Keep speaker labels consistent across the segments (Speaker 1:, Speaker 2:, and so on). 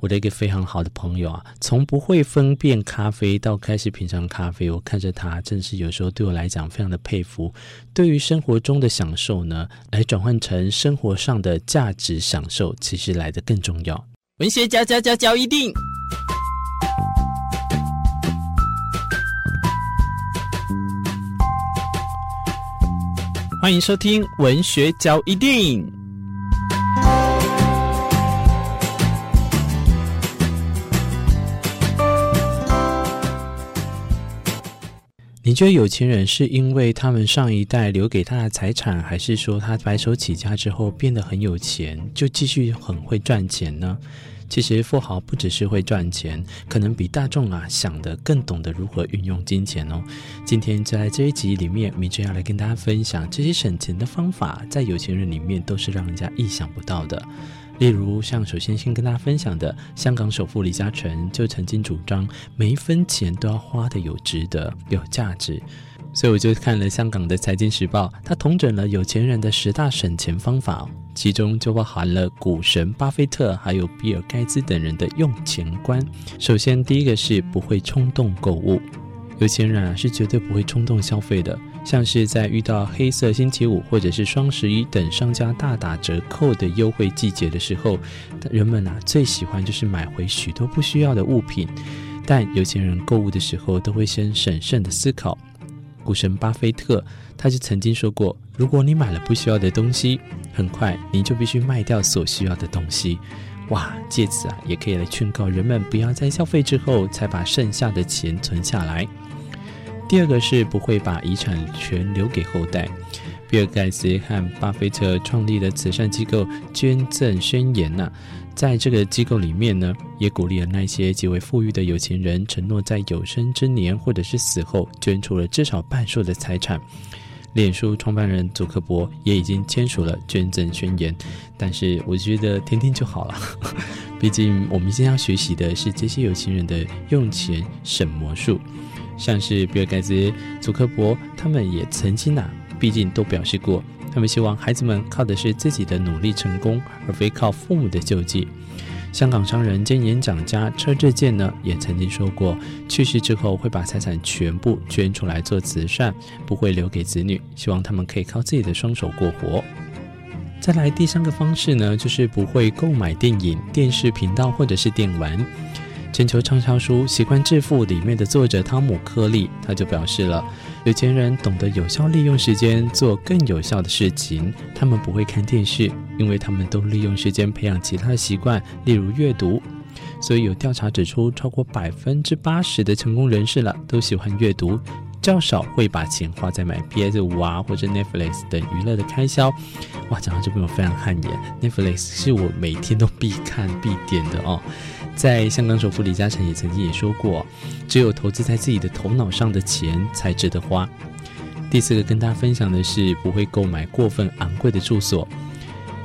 Speaker 1: 我的一个非常好的朋友啊，从不会分辨咖啡到开始品尝咖啡，我看着他，真是有时候对我来讲非常的佩服。对于生活中的享受呢，来转换成生活上的价值享受，其实来得更重要。文学家家家教一定，欢迎收听文学交一定。你觉得有钱人是因为他们上一代留给他的财产，还是说他白手起家之后变得很有钱，就继续很会赚钱呢？其实富豪不只是会赚钱，可能比大众啊想的更懂得如何运用金钱哦。今天在这一集里面，明哲要来跟大家分享这些省钱的方法，在有钱人里面都是让人家意想不到的。例如，像首先先跟大家分享的，香港首富李嘉诚就曾经主张，每一分钱都要花得有值得、有价值。所以我就看了香港的《财经时报》，他统整了有钱人的十大省钱方法，其中就包含了股神巴菲特还有比尔盖茨等人的用钱观。首先，第一个是不会冲动购物，有钱人啊是绝对不会冲动消费的。像是在遇到黑色星期五或者是双十一等商家大打折扣的优惠季节的时候，人们啊最喜欢就是买回许多不需要的物品。但有钱人购物的时候都会先审慎的思考。股神巴菲特他就曾经说过：如果你买了不需要的东西，很快你就必须卖掉所需要的东西。哇，借此啊也可以来劝告人们不要在消费之后才把剩下的钱存下来。第二个是不会把遗产全留给后代。比尔盖茨和巴菲特创立的慈善机构捐赠宣言呐、在这个机构里面呢，也鼓励了那些极为富裕的有钱人，承诺在有生之年或者是死后捐出了至少半数的财产。脸书创办人祖克伯也已经签署了捐赠宣言，但是我觉得听听就好了，毕竟我们今天要学习的是这些有钱人的用钱省魔术。像是比尔盖茨、祖克伯，他们也曾经呐、啊，毕竟都表示过，他们希望孩子们靠的是自己的努力成功，而非靠父母的救济。香港商人兼演讲家车志健呢，也曾经说过，去世之后会把财产全部捐出来做慈善，不会留给子女，希望他们可以靠自己的双手过活。再来第三个方式呢，就是不会购买电影、电视频道或者是电玩。全球畅销书《习惯致富》里面的作者汤姆·克利，他就表示了，有钱人懂得有效利用时间，做更有效的事情。他们不会看电视，因为他们都利用时间培养其他的习惯，例如阅读。所以有调查指出，超过百分之八十的成功人士了都喜欢阅读，较少会把钱花在买 PS 五啊或者 Netflix 等娱乐的开销。哇，讲到这边我非常汗颜，Netflix 是我每天都必看必点的哦。在香港首富李嘉诚也曾经也说过，只有投资在自己的头脑上的钱才值得花。第四个跟大家分享的是，不会购买过分昂贵的住所。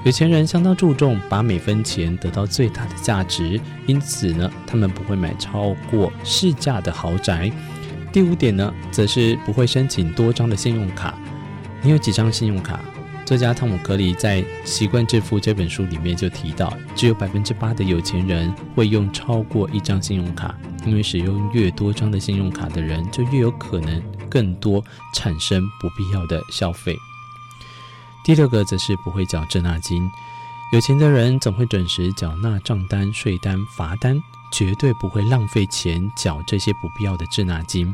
Speaker 1: 有钱人相当注重把每分钱得到最大的价值，因此呢，他们不会买超过市价的豪宅。第五点呢，则是不会申请多张的信用卡。你有几张信用卡？作家汤姆·格里在《习惯致富》这本书里面就提到，只有百分之八的有钱人会用超过一张信用卡，因为使用越多张的信用卡的人，就越有可能更多产生不必要的消费。第六个则是不会缴滞纳金，有钱的人总会准时缴纳账单、税单、罚单，绝对不会浪费钱缴这些不必要的滞纳金。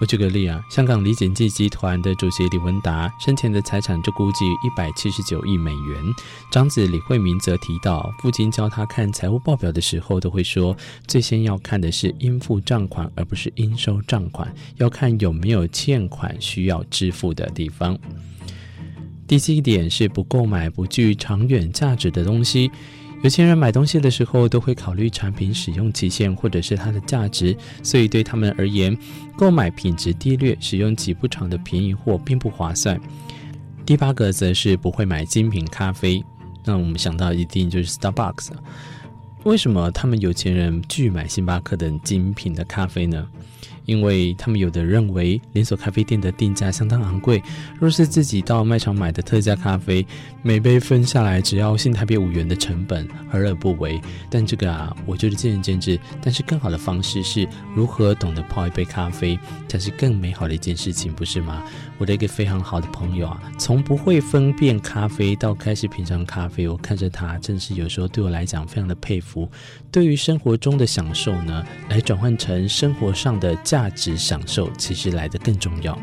Speaker 1: 我举个例啊，香港李锦记集团的主席李文达生前的财产就估计一百七十九亿美元。长子李惠明则提到，父亲教他看财务报表的时候，都会说，最先要看的是应付账款，而不是应收账款，要看有没有欠款需要支付的地方。第七点是不购买不具长远价值的东西。有钱人买东西的时候都会考虑产品使用期限或者是它的价值，所以对他们而言，购买品质低劣、使用期不长的便宜货并不划算。第八个则是不会买精品咖啡，那我们想到一定就是 Starbucks。为什么他们有钱人拒买星巴克等精品的咖啡呢？因为他们有的认为连锁咖啡店的定价相当昂贵，若是自己到卖场买的特价咖啡，每杯分下来只要新台币五元的成本，何乐不为？但这个啊，我觉得见仁见智。但是更好的方式是如何懂得泡一杯咖啡，才是更美好的一件事情，不是吗？我的一个非常好的朋友啊，从不会分辨咖啡到开始品尝咖啡，我看着他，真是有时候对我来讲非常的佩服。对于生活中的享受呢，来转换成生活上的价值享受，其实来得更重要。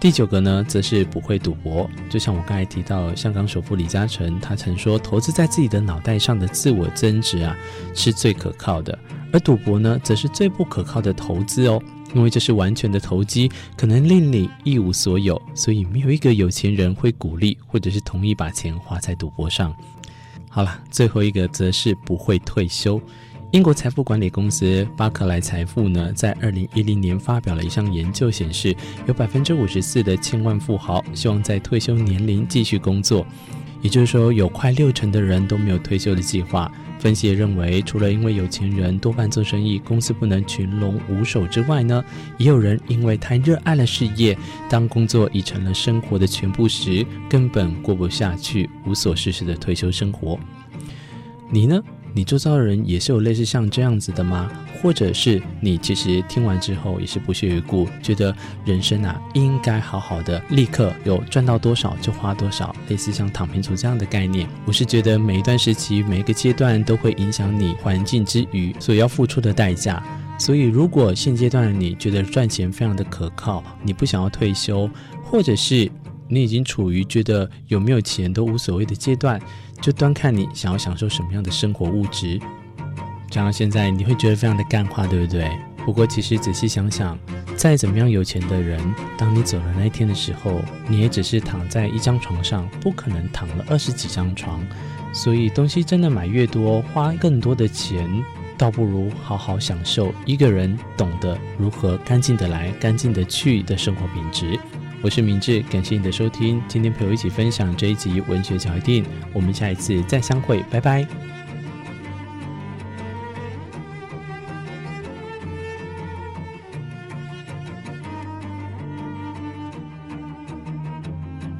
Speaker 1: 第九个呢，则是不会赌博。就像我刚才提到，香港首富李嘉诚，他曾说，投资在自己的脑袋上的自我增值啊，是最可靠的；而赌博呢，则是最不可靠的投资哦。因为这是完全的投机，可能令你一无所有，所以没有一个有钱人会鼓励或者是同意把钱花在赌博上。好了，最后一个则是不会退休。英国财富管理公司巴克莱财富呢，在二零一零年发表了一项研究，显示有百分之五十四的千万富豪希望在退休年龄继续工作，也就是说，有快六成的人都没有退休的计划。分析也认为，除了因为有钱人多半做生意，公司不能群龙无首之外呢，也有人因为太热爱了事业，当工作已成了生活的全部时，根本过不下去，无所事事的退休生活。你呢？你周遭的人也是有类似像这样子的吗？或者是你其实听完之后也是不屑一顾，觉得人生啊应该好好的，立刻有赚到多少就花多少，类似像躺平族这样的概念。我是觉得每一段时期、每一个阶段都会影响你环境之余所要付出的代价。所以，如果现阶段你觉得赚钱非常的可靠，你不想要退休，或者是你已经处于觉得有没有钱都无所谓的阶段。就端看你想要享受什么样的生活物质。讲到现在，你会觉得非常的干话，对不对？不过其实仔细想想，再怎么样有钱的人，当你走的那一天的时候，你也只是躺在一张床上，不可能躺了二十几张床。所以东西真的买越多，花更多的钱，倒不如好好享受一个人懂得如何干净的来，干净的去的生活品质。我是明智，感谢你的收听。今天陪我一起分享这一集文学小一錠，我们下一次再相会，拜拜。